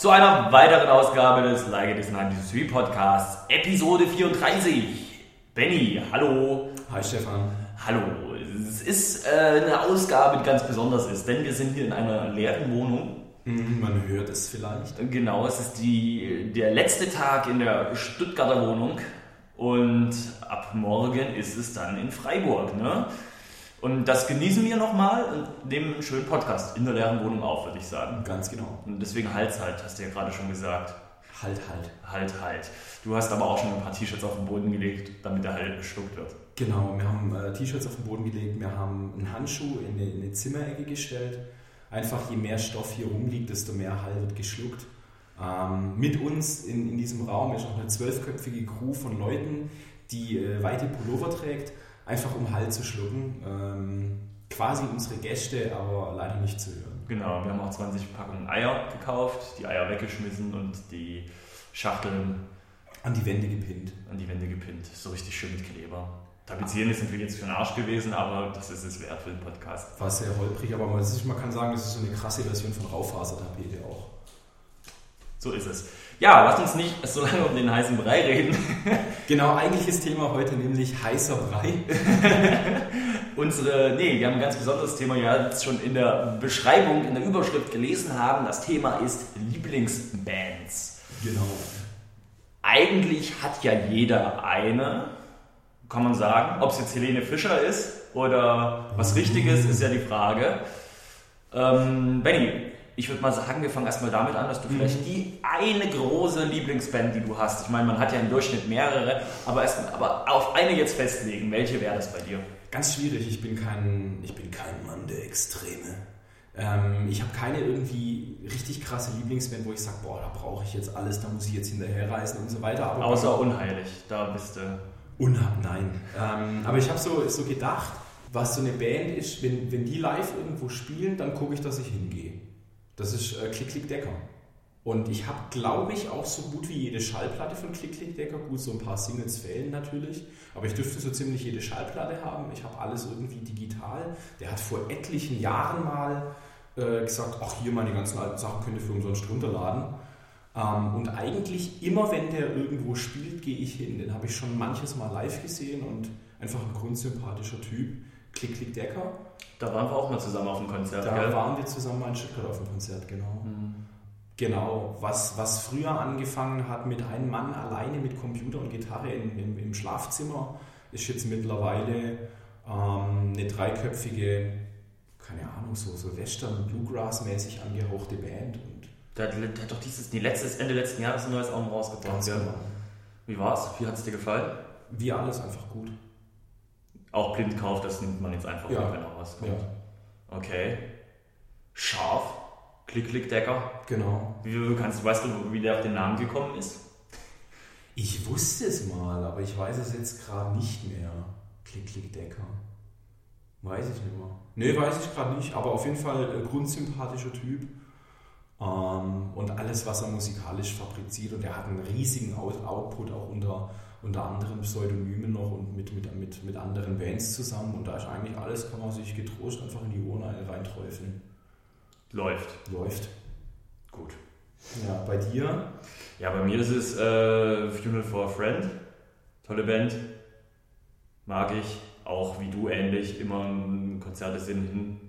zu einer weiteren Ausgabe des Like It Is 93 Podcasts, Episode 34. Benny, hallo. Hi Stefan. Hallo. Es ist äh, eine Ausgabe, die ganz besonders ist, denn wir sind hier in einer leeren Wohnung. Mhm, man hört es vielleicht. Genau, es ist die, der letzte Tag in der Stuttgarter Wohnung und ab morgen ist es dann in Freiburg. Ne? Und das genießen wir nochmal und nehmen einen schönen Podcast in der leeren Wohnung auf, würde ich sagen. Ganz genau. Und deswegen Hals halt, hast du ja gerade schon gesagt. Halt, halt. Halt, halt. Du hast aber auch schon ein paar T-Shirts auf den Boden gelegt, damit der halt geschluckt wird. Genau, wir haben äh, T-Shirts auf den Boden gelegt, wir haben einen Handschuh in eine, in eine Zimmerecke gestellt. Einfach je mehr Stoff hier rumliegt, desto mehr Halt wird geschluckt. Ähm, mit uns in, in diesem Raum ist noch eine zwölfköpfige Crew von Leuten, die äh, weite Pullover trägt einfach um Halt zu schlucken. Ähm, quasi unsere Gäste, aber leider nicht zu hören. Genau, wir haben auch 20 Packungen Eier gekauft, die Eier weggeschmissen und die Schachteln an die Wände gepinnt. An die Wände gepinnt, so richtig schön mit Kleber. Tapezieren ist natürlich jetzt für den Arsch gewesen, aber das ist es wert für den Podcast. War sehr holprig, aber man, ist, man kann sagen, das ist so eine krasse Version von Raufasertapete auch. So ist es. Ja, lass uns nicht so lange um den heißen Brei reden. genau, eigentliches Thema heute nämlich heißer Brei. Unsere, nee, wir haben ein ganz besonderes Thema ja jetzt schon in der Beschreibung, in der Überschrift gelesen haben. Das Thema ist Lieblingsbands. Genau. Eigentlich hat ja jeder eine, kann man sagen. Ob es jetzt Helene Fischer ist oder was Richtiges, ist ja die Frage. Ähm, Benny, ich würde mal sagen, wir fangen erstmal damit an, dass du mhm. vielleicht die eine große Lieblingsband, die du hast. Ich meine, man hat ja im Durchschnitt mehrere, aber, erst, aber auf eine jetzt festlegen. Welche wäre das bei dir? Ganz schwierig. Ich bin kein, ich bin kein Mann der Extreme. Ähm, ich habe keine irgendwie richtig krasse Lieblingsband, wo ich sage, boah, da brauche ich jetzt alles, da muss ich jetzt hinterherreisen und so weiter. Aber Außer unheilig, da bist du. Unhab, nein. Ähm, aber ich habe so, so gedacht, was so eine Band ist, wenn, wenn die live irgendwo spielen, dann gucke ich, dass ich hingehe. Das ist äh, Klick Klick Decker. Und ich habe, glaube ich, auch so gut wie jede Schallplatte von Klick Klick Decker. Gut, so ein paar Singles fehlen natürlich. Aber ich dürfte so ziemlich jede Schallplatte haben. Ich habe alles irgendwie digital. Der hat vor etlichen Jahren mal äh, gesagt, ach hier, meine ganzen alten Sachen könnt ihr für umsonst runterladen. Ähm, und eigentlich immer, wenn der irgendwo spielt, gehe ich hin. Den habe ich schon manches Mal live gesehen und einfach ein grundsympathischer Typ. Klick Klick Decker. Da waren wir auch mal zusammen auf dem Konzert. Da gell? waren wir zusammen mal in Stuttgart auf dem Konzert, genau. Mhm. Genau, was, was früher angefangen hat mit einem Mann alleine mit Computer und Gitarre in, im, im Schlafzimmer, ist jetzt mittlerweile ähm, eine dreiköpfige, keine Ahnung, so, so Western, Bluegrass-mäßig angehauchte Band. Und der, der, hat doch dieses, die letztes, Ende letzten Jahres ein neues Album rausgebracht. Genau. Wie war's? Wie hat es dir gefallen? Wie alles einfach gut auch blind kauft, das nimmt man jetzt einfach, ja. wenn auch was kommt. Ja. Okay. Scharf. Klick, Klick, Decker. Genau. Wie, kannst, weißt du, wie der auf den Namen gekommen ist? Ich wusste es mal, aber ich weiß es jetzt gerade nicht mehr. Klick, Klick, Decker. Weiß ich nicht mehr. Nee, weiß ich gerade nicht, aber auf jeden Fall ein grundsympathischer Typ. Ähm, und alles, was er musikalisch fabriziert. Und er hat einen riesigen Output auch unter unter anderen Pseudonymen noch und mit, mit, mit, mit anderen Bands zusammen. Und da ist eigentlich alles, kann man sich getrost einfach in die Urne reinträufeln. Läuft. Läuft. Gut. Ja, bei dir? Ja, bei mir ist es äh, Funeral for a Friend. Tolle Band. Mag ich. Auch wie du ähnlich. Immer Konzerte sind hin.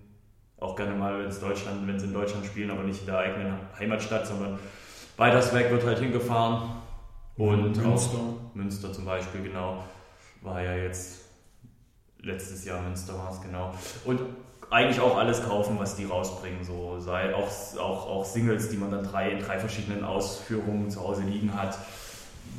Auch gerne mal, wenn es Deutschland, wenn sie in Deutschland spielen, aber nicht in der eigenen Heimatstadt, sondern weiters weg wird halt hingefahren und Münster. Auch Münster zum Beispiel, genau. War ja jetzt letztes Jahr Münster war es, genau. Und eigentlich auch alles kaufen, was die rausbringen. So sei auch, auch, auch Singles, die man dann drei, in drei verschiedenen Ausführungen zu Hause liegen hat.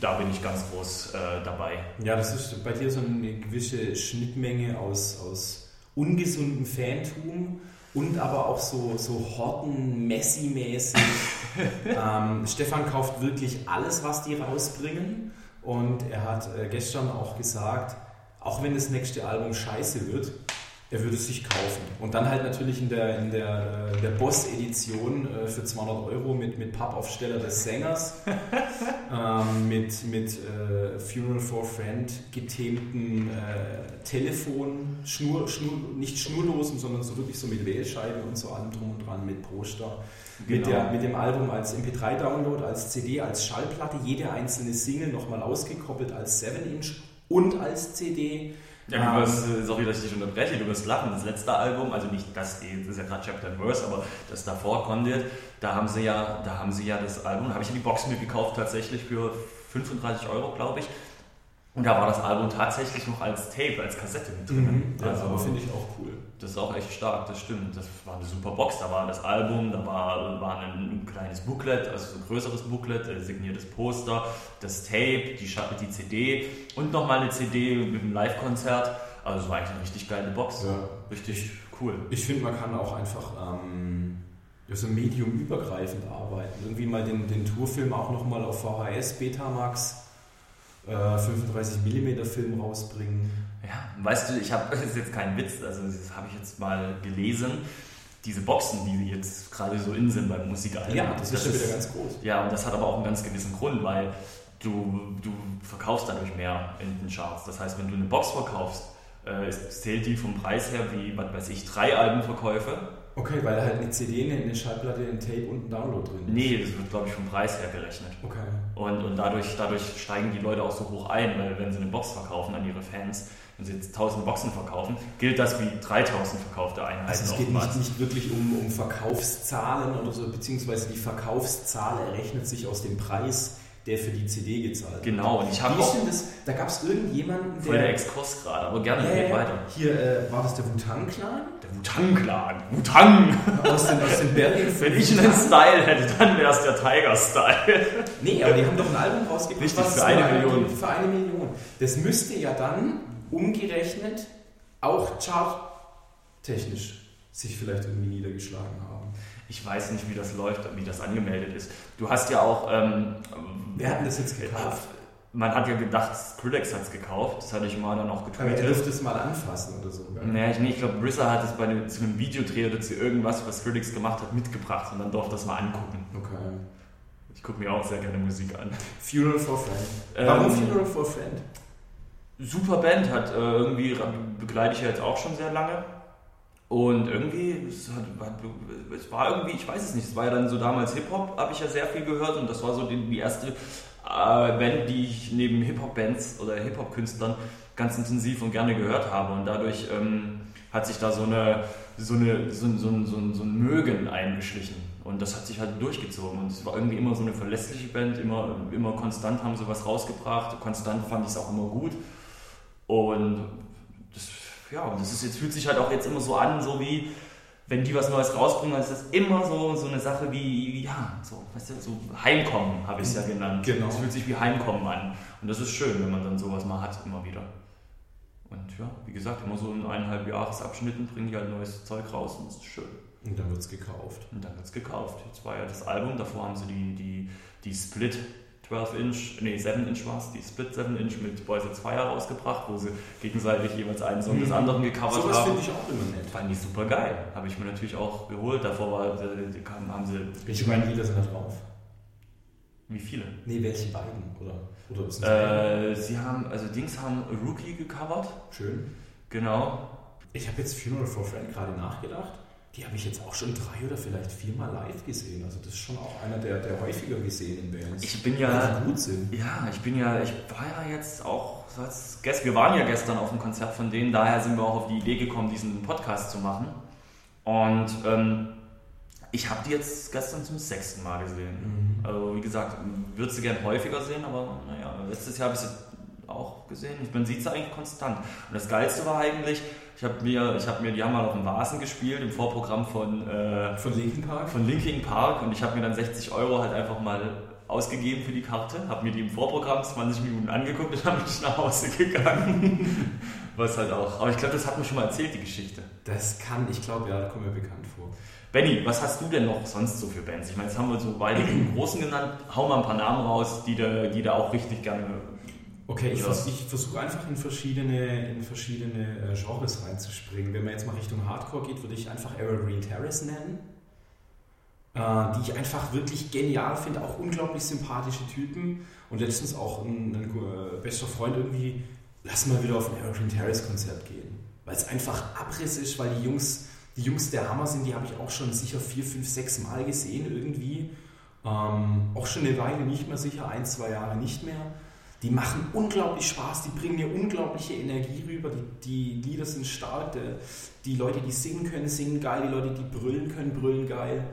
Da bin ich ganz groß äh, dabei. Ja, das ist bei dir so eine gewisse Schnittmenge aus, aus ungesundem Fantum und aber auch so, so Horten-Messi-mäßig. ähm, Stefan kauft wirklich alles, was die rausbringen. Und er hat äh, gestern auch gesagt, auch wenn das nächste Album scheiße wird, er würde es sich kaufen. Und dann halt natürlich in der, in der, äh, der Boss-Edition äh, für 200 Euro mit, mit Pappaufsteller des Sängers, ähm, mit mit, äh, Funeral for Friend getämten äh, Telefon, Schnur, Schnur, nicht schnurlosen, sondern so wirklich so mit Wählscheibe und so allem drum und dran, mit Poster. Genau. Mit, der, mit dem Album als MP3-Download, als CD, als Schallplatte, jede einzelne Single nochmal ausgekoppelt als 7-Inch und als CD. Ja, du wirst, sorry, dass ich dich unterbreche, du wirst lachen. Das letzte Album, also nicht das, das ist ja gerade Chapter and Verse, aber das davor, Conduit, da haben sie ja, da haben sie ja das Album, da habe ich ja die Box mitgekauft tatsächlich für 35 Euro, glaube ich. Und da war das Album tatsächlich noch als Tape, als Kassette mit drin. Mhm, also finde ich auch cool. Das ist auch echt stark, das stimmt. Das war eine super Box. Da war das Album, da war, war ein kleines Booklet, also ein größeres Booklet, ein signiertes Poster, das Tape, die, die CD und nochmal eine CD mit einem Live-Konzert. Also es war eigentlich eine richtig geile Box. Ja. Richtig cool. Ich finde, man kann auch einfach ähm, so mediumübergreifend arbeiten. Irgendwie mal den, den Tourfilm auch nochmal auf VHS, Betamax 35 äh, mm Film rausbringen. Ja, weißt du, ich habe, das ist jetzt kein Witz, also das habe ich jetzt mal gelesen, diese Boxen, die jetzt gerade so in sind beim Musikalbum. Ja, das, das ist ja wieder ganz groß. Ja, und das hat aber auch einen ganz gewissen Grund, weil du, du verkaufst dadurch mehr in den Charts. Das heißt, wenn du eine Box verkaufst, äh, zählt die vom Preis her wie, was weiß ich, drei Albenverkäufe Okay, weil da halt eine CD, eine Schallplatte, ein Tape und ein Download drin ist. Nee, das wird, glaube ich, vom Preis her gerechnet. Okay. Und, und dadurch, dadurch steigen die Leute auch so hoch ein, weil wenn sie eine Box verkaufen an ihre Fans, wenn sie jetzt 1000 Boxen verkaufen, gilt das wie 3000 verkaufte Einheiten. Also es geht nicht, nicht, wirklich um, um Verkaufszahlen oder so, beziehungsweise die Verkaufszahl errechnet sich aus dem Preis der für die CD gezahlt hat. Genau, und ich habe auch... Das, da gab es irgendjemanden, der... Voll der Exkurs gerade, aber gerne, äh, geht weiter. Hier, äh, war das der Wu-Tang-Clan? Wu-Tang-Clan, Wu-Tang! Aus den, aus den Berlin... Wenn ich einen Style hätte, dann wäre es der Tiger-Style. Nee, aber die haben doch ein Album rausgebracht. Richtig, für eine Million. Für eine Million. Das müsste ja dann umgerechnet auch charttechnisch sich vielleicht irgendwie niedergeschlagen haben. Ich weiß nicht, wie das läuft, wie das angemeldet ist. Du hast ja auch. Ähm, Wer hat das jetzt gekauft? Man hat ja gedacht, Skrillex hat es gekauft. Das hatte ich mal dann auch getweetet. Aber er dürfte es mal anfassen oder so. Naja, ich, nee, ich glaube, Rissa hat es bei einem, zu einem Videodreh oder zu irgendwas, was Skrillex gemacht hat, mitgebracht und dann durfte das mal angucken. Okay. Ich gucke mir auch sehr gerne Musik an. Funeral for Friend. Ähm, Warum Funeral for Friend? Super Band hat äh, irgendwie begleite ich ja jetzt auch schon sehr lange und irgendwie, es, hat, es, war irgendwie, ich weiß es nicht, es war ja dann so damals Hip-Hop, habe ich ja sehr viel gehört und das war so die, die erste äh, Band, die ich neben Hip-Hop-Bands oder Hip-Hop-Künstlern ganz intensiv und gerne gehört habe und dadurch ähm, hat sich da so, eine, so, eine, so, so, so, so ein Mögen eingeschlichen. Und das hat sich halt durchgezogen. Und es war irgendwie immer so eine verlässliche Band, immer, immer konstant haben sie was rausgebracht, konstant fand ich es auch immer gut. Und ja, und das ist jetzt, fühlt sich halt auch jetzt immer so an, so wie, wenn die was Neues rausbringen, dann ist das immer so, so eine Sache wie, wie ja, so, weißt du, so Heimkommen habe ich es ja genannt. Genau. Es fühlt sich wie Heimkommen an. Und das ist schön, wenn man dann sowas mal hat, immer wieder. Und ja, wie gesagt, immer so in eineinhalb Jahresabschnitten bringen die halt neues Zeug raus und das ist schön. Und dann wird es gekauft. Und dann wird es gekauft. Jetzt war ja das Album, davor haben sie die, die, die Split 12-Inch, nee, 7-Inch war es, die Split 7-Inch mit Boys at Fire rausgebracht, wo sie gegenseitig jeweils einen Song mhm. des anderen gecovert so haben. finde ich auch immer nett. Fand ich super geil. Habe ich mir natürlich auch geholt. Davor war, die, die haben sie. Welche beiden Lieder sind da drauf? Wie viele? Nee, welche beiden? Oder, oder äh, sie haben, also Dings haben Rookie gecovert. Schön. Genau. Ich habe jetzt Funeral for Friend gerade nachgedacht die habe ich jetzt auch schon drei oder vielleicht viermal live gesehen. Also das ist schon auch einer der, der häufiger gesehenen Bands. Ich bin ja gut sind. Ja, ich bin ja, ich war ja jetzt auch, wir waren ja gestern auf dem Konzert von denen, daher sind wir auch auf die Idee gekommen, diesen Podcast zu machen. Und ähm, ich habe die jetzt gestern zum sechsten Mal gesehen. Mhm. Also wie gesagt, würde sie gern häufiger sehen, aber naja, letztes Jahr habe ich sie auch gesehen. Man sieht sie eigentlich konstant. Und das Geilste war eigentlich, ich habe mir, ich hab mir, die haben mal auf dem Vasen gespielt im Vorprogramm von, äh, von Linkin Park. Von Linkin Park und ich habe mir dann 60 Euro halt einfach mal ausgegeben für die Karte, habe mir die im Vorprogramm 20 Minuten angeguckt und dann bin ich nach Hause gegangen. Was halt auch. Aber ich glaube, das hat mir schon mal erzählt, die Geschichte. Das kann, ich glaube, ja, kommt mir bekannt vor. Benny, was hast du denn noch sonst so für Bands? Ich meine, jetzt haben wir so beide Großen genannt. Hau mal ein paar Namen raus, die da, die da auch richtig gerne Okay, ich, vers ich versuche einfach in verschiedene, in verschiedene äh, Genres reinzuspringen. Wenn man jetzt mal Richtung Hardcore geht, würde ich einfach Evergreen Terrace nennen. Äh, die ich einfach wirklich genial finde, auch unglaublich sympathische Typen. Und letztens auch ein, ein äh, bester Freund irgendwie, lass mal wieder auf ein Evergreen Terrace Konzert gehen. Weil es einfach Abriss ist, weil die Jungs, die Jungs der Hammer sind, die habe ich auch schon sicher vier, fünf, sechs Mal gesehen irgendwie. Ähm, auch schon eine Weile nicht mehr sicher, ein, zwei Jahre nicht mehr. Die machen unglaublich Spaß, die bringen mir unglaubliche Energie rüber. Die, die Lieder sind stark, die, Leute, die singen können, singen geil, die Leute, die brüllen können, brüllen geil.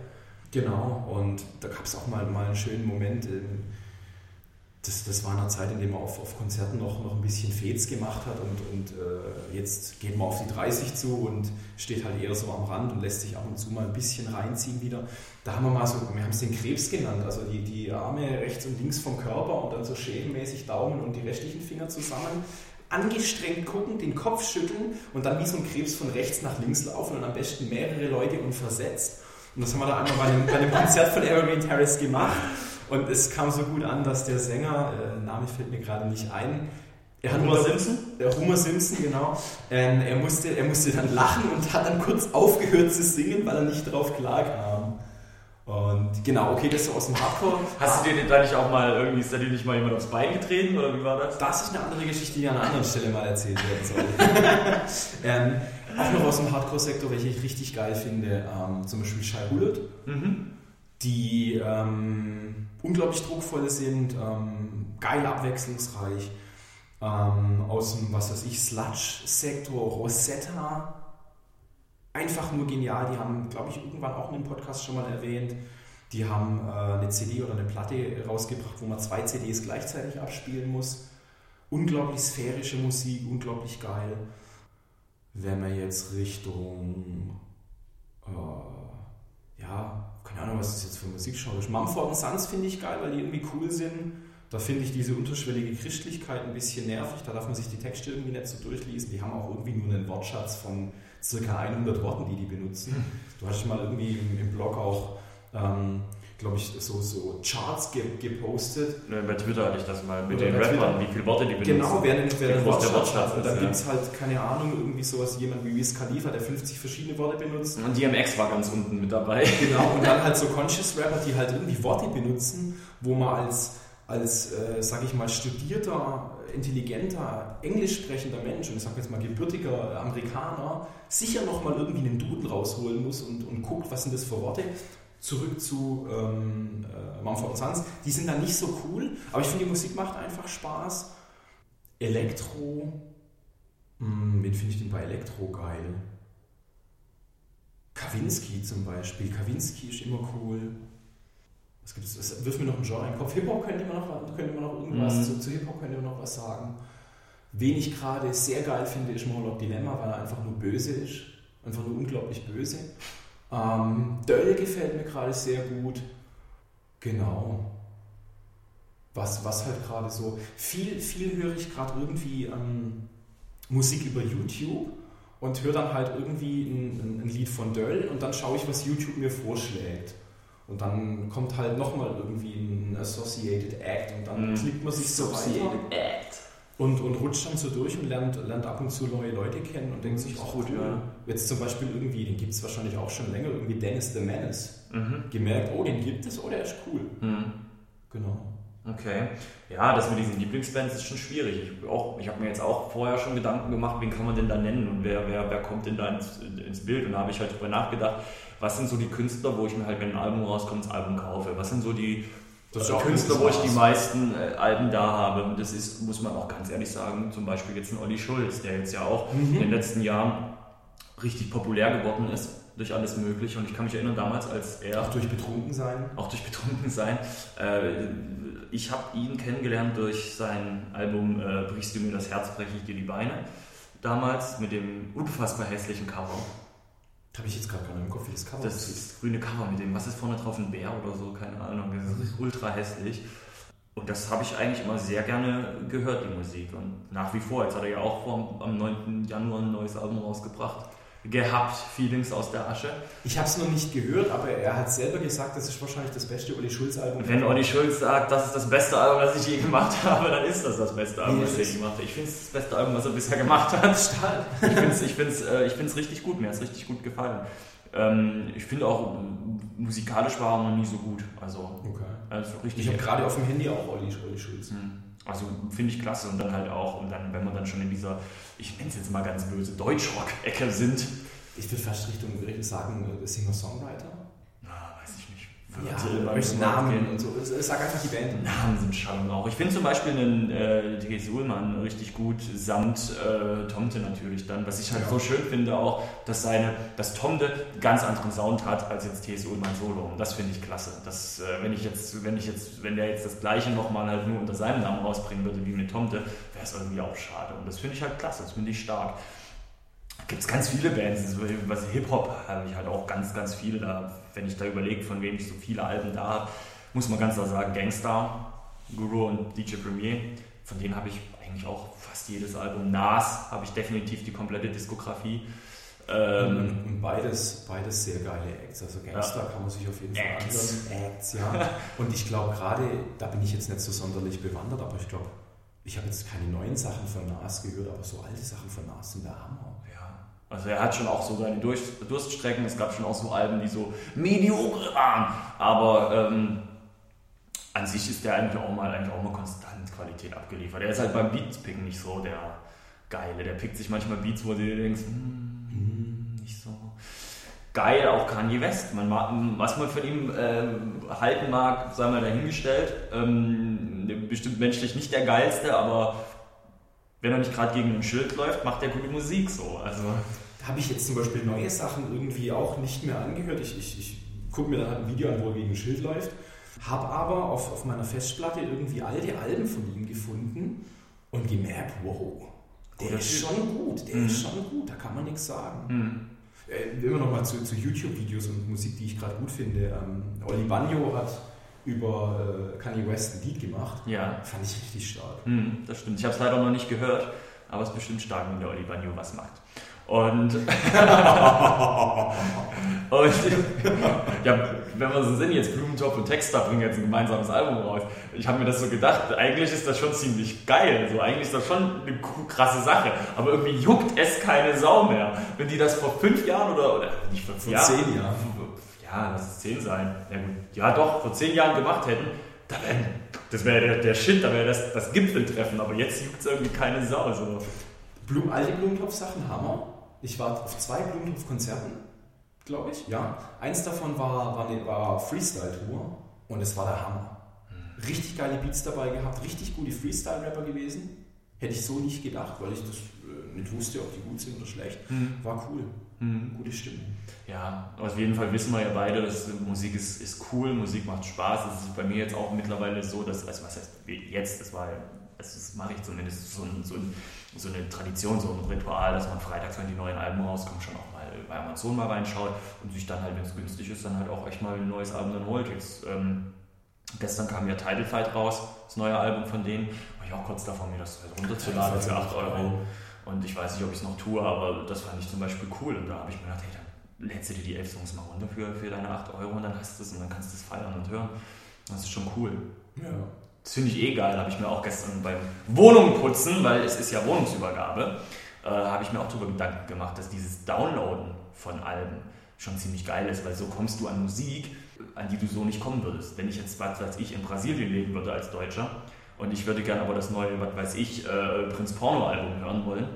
Genau, und da gab es auch mal, mal einen schönen Moment. In, das, das war eine Zeit, in der man auf, auf Konzerten noch, noch ein bisschen Fets gemacht hat und, und äh, jetzt geht man auf die 30 zu und steht halt eher so am Rand und lässt sich ab und zu mal ein bisschen reinziehen wieder. Da haben wir mal so, wir haben es den Krebs genannt, also die, die Arme rechts und links vom Körper und dann so schemenmäßig Daumen und die restlichen Finger zusammen angestrengt gucken, den Kopf schütteln und dann wie so ein Krebs von rechts nach links laufen und am besten mehrere Leute unversetzt. Und das haben wir da einmal bei einem, bei einem Konzert von Evergreen Terrace gemacht. Und es kam so gut an, dass der Sänger, äh, Name fällt mir gerade nicht ein, er hat Homer Simpson? Der Homer Simpson, genau. Ähm, er, musste, er musste dann lachen und hat dann kurz aufgehört zu singen, weil er nicht drauf klarkam. Und genau, okay, das ist aus dem Hardcore. Hast du dir da nicht auch mal irgendwie, ist da dir nicht mal jemand aufs Bein getreten oder wie war das? Das ist eine andere Geschichte, die an einer anderen Stelle mal erzählt werden soll. ähm, auch noch aus dem Hardcore-Sektor, welche ich richtig geil finde, ähm, zum Beispiel Shy Hullet. Mhm die ähm, unglaublich druckvoll sind, ähm, geil abwechslungsreich. Ähm, aus dem, was weiß ich, Sludge-Sektor, Rosetta, einfach nur genial. Die haben, glaube ich, irgendwann auch in dem Podcast schon mal erwähnt. Die haben äh, eine CD oder eine Platte rausgebracht, wo man zwei CDs gleichzeitig abspielen muss. Unglaublich sphärische Musik, unglaublich geil. Wenn man jetzt Richtung äh, ja, keine Ahnung, was das jetzt für Musikgenre ist. Mumford Sons finde ich geil, weil die irgendwie cool sind. Da finde ich diese unterschwellige Christlichkeit ein bisschen nervig. Da darf man sich die Texte irgendwie nicht so durchlesen. Die haben auch irgendwie nur einen Wortschatz von circa 100 Worten, die die benutzen. Du hast mal irgendwie im, im Blog auch ähm, glaube ich, so, so Charts ge gepostet. Ja, bei Twitter hatte ich das mal mit Oder den Rappern, wie viele Worte die benutzen. Genau, wer denn, wer Wortschatz, Wortschatz Und dann ja. gibt es halt, keine Ahnung, irgendwie sowas, jemand wie Wiz Khalifa, der 50 verschiedene Worte benutzt. Und DMX war ganz unten mit dabei. Genau, und dann halt so Conscious Rapper, die halt irgendwie Worte benutzen, wo man als, als äh, sag ich mal, studierter, intelligenter, englisch sprechender Mensch, und ich sag jetzt mal gebürtiger Amerikaner, sicher nochmal irgendwie einen Duden rausholen muss und, und guckt, was sind das für Worte zurück zu ähm, äh, Mumford Sons. Die sind dann nicht so cool, aber ich finde, die Musik macht einfach Spaß. Elektro, hm, wen finde ich denn bei Elektro geil? Kawinski zum Beispiel. Kawinski ist immer cool. Was gibt es? Wirf mir noch ein Genre in den Kopf. Hip-Hop könnte man noch, könnte man noch irgendwas, mhm. zu, zu Hip-Hop könnte man noch was sagen. Wen ich gerade sehr geil finde, ist Morlock Dilemma, weil er einfach nur böse ist. Einfach nur unglaublich böse. Ähm, Döll gefällt mir gerade sehr gut. Genau. Was, was halt gerade so. Viel, viel höre ich gerade irgendwie ähm, Musik über YouTube und höre dann halt irgendwie ein, ein, Lied von Döll und dann schaue ich, was YouTube mir vorschlägt. Und dann kommt halt nochmal irgendwie ein Associated Act und dann mm. klickt man sich so weiter. Act und, und rutscht dann so durch und lernt, lernt ab und zu neue Leute kennen und denkt sich, auch gut, ja. jetzt zum Beispiel irgendwie, den gibt es wahrscheinlich auch schon länger, irgendwie Dennis the Menace. Mhm. Gemerkt, oh, den gibt es, oh, der ist cool. Mhm. Genau. Okay. Ja, das mit diesen Lieblingsbands ist schon schwierig. Ich, ich habe mir jetzt auch vorher schon Gedanken gemacht, wen kann man denn da nennen und wer, wer, wer kommt denn da ins, ins Bild. Und da habe ich halt drüber nachgedacht, was sind so die Künstler, wo ich mir halt, wenn ein Album rauskommt, das Album kaufe. Was sind so die das ist auch Künstler, wo ich die meisten äh, Alben da habe. Und das ist, muss man auch ganz ehrlich sagen, zum Beispiel jetzt ein Olli Schulz, der jetzt ja auch mhm. in den letzten Jahren richtig populär geworden ist durch alles Mögliche. Und ich kann mich erinnern, damals, als er. Auch durch Betrunkensein. Auch durch Betrunkensein. Äh, ich habe ihn kennengelernt durch sein Album äh, Brichst du mir das Herz, breche ich dir die Beine. Damals mit dem unfassbar hässlichen Cover. Habe ich jetzt gerade gar nicht im Kopf, wie das Cover Das ist das grüne Cover mit dem, was ist vorne drauf, ein Bär oder so, keine Ahnung. Das ist ultra hässlich. Und das habe ich eigentlich immer sehr gerne gehört, die Musik. Und nach wie vor, jetzt hat er ja auch vor, am 9. Januar ein neues Album rausgebracht gehabt, Feelings aus der Asche. Ich habe es noch nicht gehört, aber er hat selber gesagt, das ist wahrscheinlich das beste Olli Schulz-Album. Wenn Olli Schulz sagt, das ist das beste Album, das ich je gemacht habe, dann ist das das beste Album, was er je gemacht hat. Ich finde es das beste Album, was er bisher gemacht hat. Stahl. Ich finde es ich find's, äh, ich find's richtig gut, mir hat es richtig gut gefallen. Ähm, ich finde auch, musikalisch war er noch nie so gut. Also, okay. Also richtig. Ich habe gerade auf dem Handy auch Olli, Olli Schulz. Mhm. Also finde ich klasse und dann halt auch, und dann, wenn wir dann schon in dieser, ich nenne es jetzt mal ganz böse, Deutschrock-Ecke sind. Ich würde fast Richtung sagen, äh, Singer-Songwriter. Na, weiß ich nicht. Ja, Würde durch so Namen und so. Sag einfach die Band. Namen sind schon auch. Ich finde zum Beispiel einen äh, T.S. Ullmann richtig gut, samt äh, Tomte natürlich dann. Was ich halt Ja. so schön finde auch, dass seine, dass Tomte einen ganz anderen Sound hat als jetzt T.S. Ullmann Solo. Und das finde ich klasse. Das, äh, wenn ich jetzt, wenn ich jetzt, wenn der jetzt das gleiche nochmal halt nur unter seinem Namen rausbringen würde wie mit Tomte, wäre es irgendwie auch schade. Und das finde ich halt klasse, das finde ich stark. Gibt es ganz viele Bands, was Hip-Hop habe ich halt auch ganz, ganz viele da. Wenn ich da überlege, von wem ich so viele Alben da habe, muss man ganz klar sagen, Gangstar, Guru und DJ Premier, von denen habe ich eigentlich auch fast jedes Album. Nas habe ich definitiv die komplette Diskografie. Ähm, und, beides, beides sehr geile Acts. Also Gangster kann man sich auf jeden Fall Acts. anhören. Acts, ja. Und ich glaube gerade, da bin ich jetzt nicht so sonderlich bewandert, aber ich glaube, ich habe jetzt keine neuen Sachen von Nas gehört, aber so alte Sachen von Nas sind der Hammer. Also er hat schon auch so seine Durststrecken, es gab schon auch so Alben, die so mediocre waren, aber ähm, an sich ist der eigentlich auch mal, eigentlich auch mal konstant Qualität abgeliefert. Er ist halt beim Beatspicken nicht so der Geile, der pickt sich manchmal Beats, wo du dir denkst, hm, nicht so geil, auch Kanye West. Man was man von ihm ähm, halten mag, sei mal dahingestellt. Ähm, bestimmt menschlich nicht der geilste, aber wenn er nicht gerade gegen ein Schild läuft, macht er gute Musik so. Also Da habe ich jetzt zum Beispiel neue Sachen irgendwie auch nicht mehr angehört. Ich, ich, ich gucke mir dann halt ein Video an, wo er gegen ein Schild läuft. Habe aber auf, auf meiner Festplatte irgendwie alte Alben von ihm gefunden und gemerkt, wow, der ist schon gut, der Mhm. ist schon gut, da kann man nichts sagen. hm. Äh, immer noch mal zu, zu YouTube-Videos und Musik, die ich gerade gut finde. Ähm, Oli Bagno hat über äh, Kanye West ein Lied gemacht. ja, Fand ich richtig stark. hm, das stimmt. Ich habe es leider noch nicht gehört, aber es ist bestimmt stark, wenn der Oli Bagno was macht. Und, und ja, wenn wir so sind, jetzt Blumentopf und Texter bringen jetzt ein gemeinsames Album raus. Ich habe mir das so gedacht, eigentlich ist das schon ziemlich geil. So, eigentlich ist das schon eine krasse Sache. Aber irgendwie juckt es keine Sau mehr. Wenn die das vor fünf Jahren oder, oder nicht vor Jahren, zehn Jahren. Ja, lass es zehn sein. Ja, gut. ja doch, vor zehn Jahren gemacht hätten, da wär, das wäre der, der Shit, da wäre das, das Gipfeltreffen. Aber jetzt juckt es irgendwie keine Sau. So. Blum, alte Blumentopf-Sachen, Hammer. Ich war auf zwei Blumentopf-Konzerten, glaube ich. Ja. Eins davon war, war, war Freestyle-Tour und es war der Hammer. Richtig geile Beats dabei gehabt, richtig gute Freestyle-Rapper gewesen. Hätte ich so nicht gedacht, weil ich das äh, nicht wusste, ob die gut sind oder schlecht. War cool. Hm. Gute Stimme. Ja, auf jeden Fall wissen wir ja beide, dass Musik ist, ist cool, Musik macht Spaß. Es ist bei mir jetzt auch mittlerweile so, dass, also was heißt jetzt, das war ja, das mache ich zumindest so, ein, so, ein, so eine Tradition, so ein Ritual, dass man freitags, wenn die neuen Alben rauskommen, schon auch mal bei Amazon mal reinschaut und sich dann halt, wenn es günstig ist, dann halt auch echt mal ein neues Album dann holt. Jetzt, ähm, gestern kam ja Title Fight raus, das neue Album von denen. War ich auch kurz davor, mir das runterzuladen für 8 Euro. Und ich weiß nicht, ob ich es noch tue, aber das fand ich zum Beispiel cool. Und da habe ich mir gedacht, hey, dann lädst du dir die elf Songs mal runter für, für deine 8 Euro und dann hast du es und dann kannst du es feiern und hören. Das ist schon cool. Ja. Das finde ich eh geil, habe ich mir auch gestern beim Wohnungputzen, weil es ist ja Wohnungsübergabe, äh, habe ich mir auch darüber Gedanken gemacht, dass dieses Downloaden von Alben schon ziemlich geil ist, weil so kommst du an Musik, an die du so nicht kommen würdest. Wenn ich jetzt, was weiß ich, in Brasilien leben würde als Deutscher und ich würde gerne aber das neue, was weiß ich, äh, Prinz Porno Album hören wollen,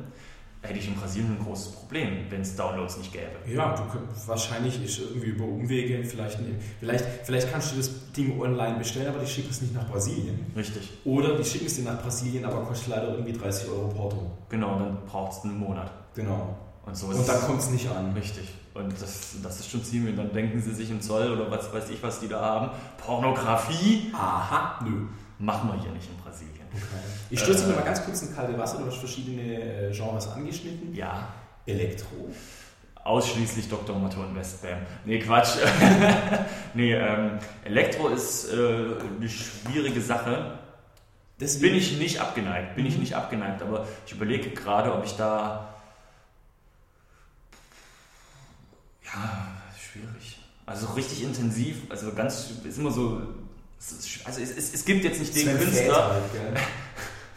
hätte ich in Brasilien ein großes Problem, wenn es Downloads nicht gäbe. Ja, du, wahrscheinlich ist irgendwie über Umwege, vielleicht, vielleicht, vielleicht kannst du das Ding online bestellen, aber die schicken es nicht nach Brasilien. Richtig, Oder die schicken es dir nach Brasilien, aber kostet leider irgendwie 30 Euro Porto. genau, dann braucht es einen Monat. Genau. Und so ist Und dann kommt es nicht an. Richtig. Und das, das ist schon ziemlich. Und dann denken sie sich im Zoll oder was weiß ich, was die da haben. Pornografie Aha, nö. machen wir hier nicht in Brasilien. Ich stürze Äh. mir mal ganz kurz ins kalte Wasser. Du hast verschiedene äh, Genres angeschnitten. Ja, Elektro. ausschließlich Dr. Motto und Westbam. Nee, Quatsch. nee, ähm, Elektro ist äh, eine schwierige Sache. Deswegen Bin ich nicht abgeneigt, bin ich Mhm. nicht abgeneigt, aber ich überlege gerade, ob ich da. Ja, schwierig. Also richtig intensiv, also ganz, ist immer so. Also es, es, es gibt jetzt nicht den Künstler. Halt?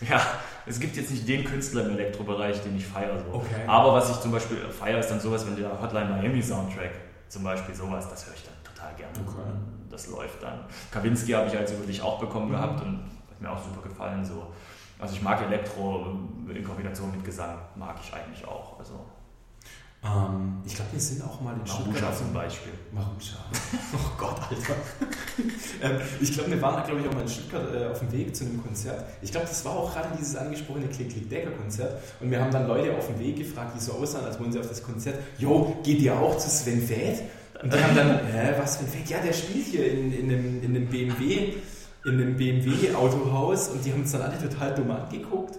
Ja, es gibt jetzt nicht den Künstler im Elektrobereich, den ich feiere. So. Okay. Aber was ich zum Beispiel feiere, ist dann sowas, wenn der Hotline Miami Soundtrack, zum Beispiel sowas, das höre ich dann total gerne. Okay. Das läuft dann. Kawinski habe ich also wirklich auch bekommen mhm. gehabt und hat mir auch super gefallen. So. Also ich mag Elektro in Kombination mit Gesang, mag ich eigentlich auch. Also ähm, ich glaube, wir sind auch mal in Marusha Stuttgart. zum Beispiel. Marusha. Oh Gott, Alter. ähm, ich glaube, wir waren, glaube ich, auch mal in Stuttgart äh, auf dem Weg zu einem Konzert. Ich glaube, das war auch gerade dieses angesprochene Klick-Klick-Decker-Konzert. Und wir haben dann Leute auf dem Weg gefragt, die so aussahen, als wollen sie auf das Konzert. Jo, geht ihr auch zu Sven Feth? Und die haben dann, hä, was Sven Feth? Ja, der spielt hier in, in, einem, in einem BMW, in einem BMW-Autohaus. Und die haben uns dann alle total dumm angeguckt.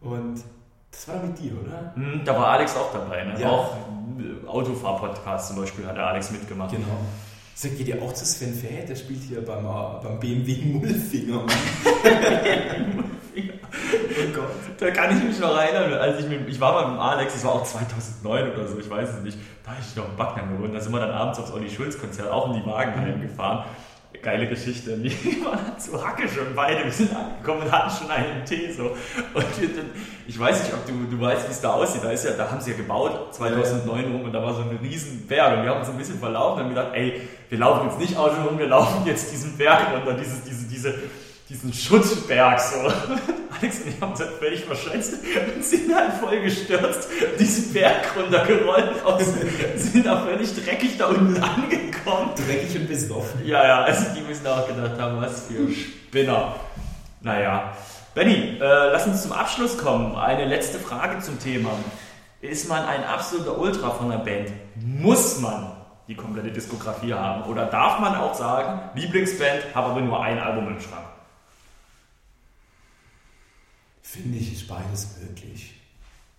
Und das war mit dir, oder? Hm, da war Alex auch dabei, ne? Ja. Auch Autofahr-Podcast zum Beispiel hat der Alex mitgemacht. Genau. So, geht ihr auch zu Sven Fäh? Der spielt hier beim, äh, beim BMW Mullfinger. oh Gott. Da kann ich mich noch erinnern, als ich, mit, ich war mal mit Alex, das war auch 2009 oder so, ich weiß es nicht, da habe ich noch in Backnang gewohnt, da sind wir dann abends aufs Olli Schulz Konzert auch in die Wagenheim gefahren geile Geschichte. Wir waren zu Hacke schon beide. Wir sind angekommen und hatten schon einen Tee. So. Und wir, ich weiß nicht, ob du, du weißt, wie es da aussieht. Da, ist ja, da haben sie ja gebaut, 2009 rum, und da war so ein riesen Berg. Und wir haben uns ein bisschen verlaufen und haben gedacht, ey, wir laufen jetzt nicht außen rum, wir laufen jetzt diesen Berg runter, dieses, diese, diese, diesen Schutzberg so. Alex und ich haben uns halt völlig verschätzt und sind halt voll gestürzt, diesen Berg runtergerollt und sind da völlig dreckig da unten angekommen. Dreckig und besoffen. Ja, ja, also die müssen auch gedacht haben, was für Spinner. Naja. Benny, äh, lass uns zum Abschluss kommen. Eine letzte Frage zum Thema. Ist man ein absoluter Ultra von der Band? Muss man die komplette Diskografie haben? Oder darf man auch sagen, Lieblingsband, habe aber nur ein Album im Schrank? Finde ich, ist beides möglich.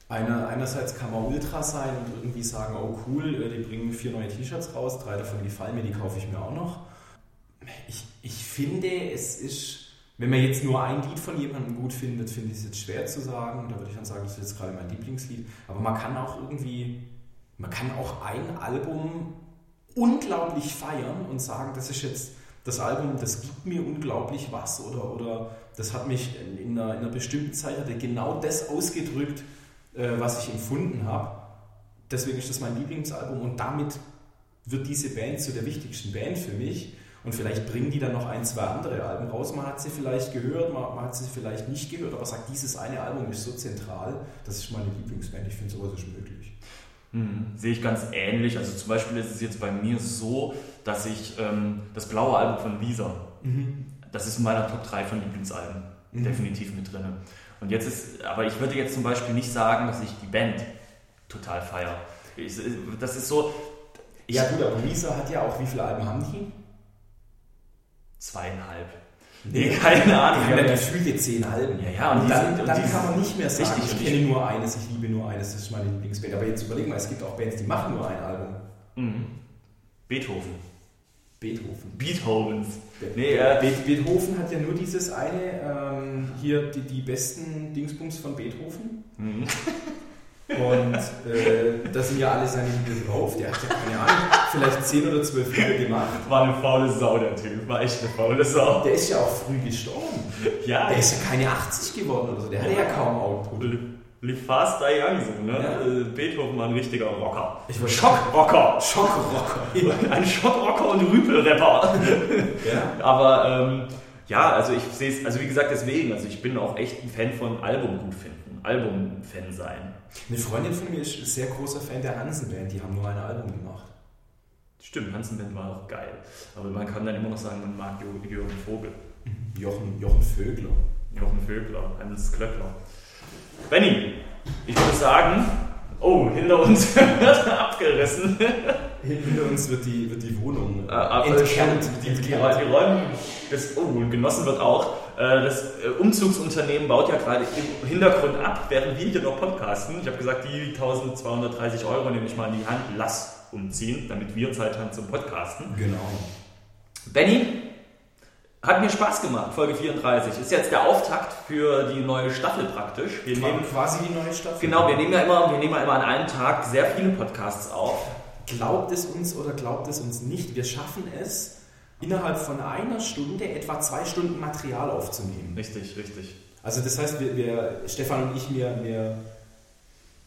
Einer, einerseits kann man Ultra sein und irgendwie sagen, oh cool, äh, die bringen vier neue T-Shirts raus, drei davon gefallen mir, die kaufe ich mir auch noch. Ich, ich finde, es ist, wenn man jetzt nur ein Lied von jemandem gut findet, finde ich es jetzt schwer zu sagen. Da würde ich dann sagen, das ist jetzt gerade mein Lieblingslied. Aber man kann auch irgendwie, man kann auch ein Album unglaublich feiern und sagen, das ist jetzt das Album, das gibt mir unglaublich was oder, oder das hat mich in einer, in einer bestimmten Zeit hat genau das ausgedrückt, äh, was ich empfunden habe. Deswegen ist das mein Lieblingsalbum und damit wird diese Band zu der wichtigsten Band für mich. Und vielleicht bringen die dann noch ein, zwei andere Alben raus. Man hat sie vielleicht gehört, man, man hat sie vielleicht nicht gehört, aber sagt, dieses eine Album ist so zentral, das ist meine Lieblingsband. Ich finde sowas ist möglich. Mhm. Sehe ich ganz ähnlich. Also zum Beispiel ist es jetzt bei mir so, dass ich ähm, das blaue Album von Lisa, mhm. das ist in meiner Top 3 von Lieblingsalben mhm. definitiv mit drin. Und jetzt ist, aber ich würde jetzt zum Beispiel nicht sagen, dass ich die Band total feiere. das ist so. Ja gut, aber Lisa hat ja auch, wie viele Alben haben die? Zweieinhalb. Nee, keine Ahnung. Wir haben ja gefühlte zehn Alben. Ja, ja, und, und dann, sind, dann kann man nicht mehr sagen, richtig, ich kenne nur eines, ich liebe nur eines, das ist meine Lieblingsband. Aber jetzt überleg mal, es gibt auch Bands, die machen nur ein Album. Mhm. Beethoven. Beethoven. Beethovens. Nee, äh, Be Beethoven hat ja nur dieses eine, ähm, hier die, die besten Dingsbums von Beethoven. Mhm. Und äh, da sind ja alle seine Lieder drauf. Der hat ja keine Ahnung, vielleicht 10 oder 12 Lieder gemacht. War eine faule Sau, der Typ. War echt eine faule Sau. Der ist ja auch früh gestorben. Ja. Der ist ja keine 80 geworden oder so. Der ja. hatte ja kaum Output. Live fast die young, so, ne? Ja. Äh, Beethoven war ein richtiger Rocker. Ich war Schockrocker. Schockrocker. ein Schockrocker und Rüpelrapper. ja. Aber ähm, ja, also ich sehe es, also wie gesagt, deswegen, also ich bin auch echt ein Fan von Album gut finden, Album-Fan sein. Eine Freundin von mir ist sehr großer Fan der Hansen-Band, die haben nur ein Album gemacht. Stimmt, Hansen-Band war auch geil. Aber man kann dann immer noch sagen, man mag Jürgen Vogel. Jochen, Jochen Vögler. Jochen Vögler, Hans Klöckler. Benny, ich würde sagen, oh, hinter uns wird abgerissen. Hinter uns wird die, wird die Wohnung äh, entkernt. Die, die, die, Räume, das, oh, genossen wird auch. Äh, das äh, Umzugsunternehmen baut ja gerade im Hintergrund ab, während wir hier noch podcasten. Ich habe gesagt, die 1230 Euro nehme ich mal in die Hand, lass umziehen, damit wir Zeit haben zum Podcasten. Genau. Benny, hat mir Spaß gemacht, Folge 34. Ist jetzt der Auftakt für die neue Staffel praktisch. Wir nehmen quasi die neue Staffel. Genau, wir nehmen ja immer, wir nehmen ja immer an einem Tag sehr viele Podcasts auf. Glaubt es uns oder glaubt es uns nicht, wir schaffen es, innerhalb von einer Stunde etwa zwei Stunden Material aufzunehmen. Richtig, richtig. Also das heißt, wir, wir Stefan und ich, wir, wir,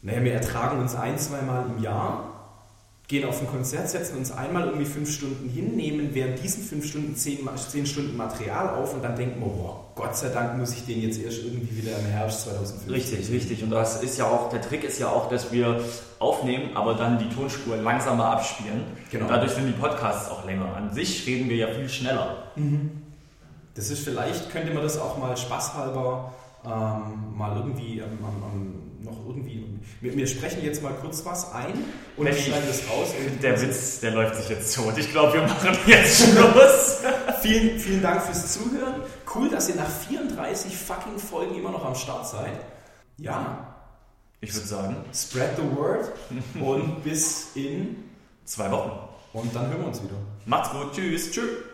naja, wir ertragen uns ein, zweimal im Jahr gehen auf ein Konzert, setzen uns einmal irgendwie fünf Stunden hin, nehmen während diesen fünf Stunden zehn, zehn Stunden Material auf und dann denken wir, boah, Gott sei Dank muss ich den jetzt erst irgendwie wieder im Herbst 2015. Richtig, richtig. Und das ist ja auch, der Trick ist ja auch, dass wir aufnehmen, aber dann die Tonspur langsamer abspielen. Genau. Und dadurch sind die Podcasts auch länger. An sich reden wir ja viel schneller. Mhm. Das ist vielleicht, könnte man das auch mal spaßhalber ähm, mal irgendwie ähm, ähm, noch irgendwie. Wir, wir, sprechen jetzt mal kurz was ein und Wenn schneiden das raus. Der Witz, der läuft sich jetzt tot. Ich glaube, wir machen jetzt Schluss. vielen, vielen Dank fürs Zuhören. Cool, dass ihr nach 34 fucking Folgen immer noch am Start seid. Ja. Ich würde sagen, spread the word und bis in zwei Wochen. Und dann hören wir uns wieder. Macht's gut. Tschüss. Tschüss.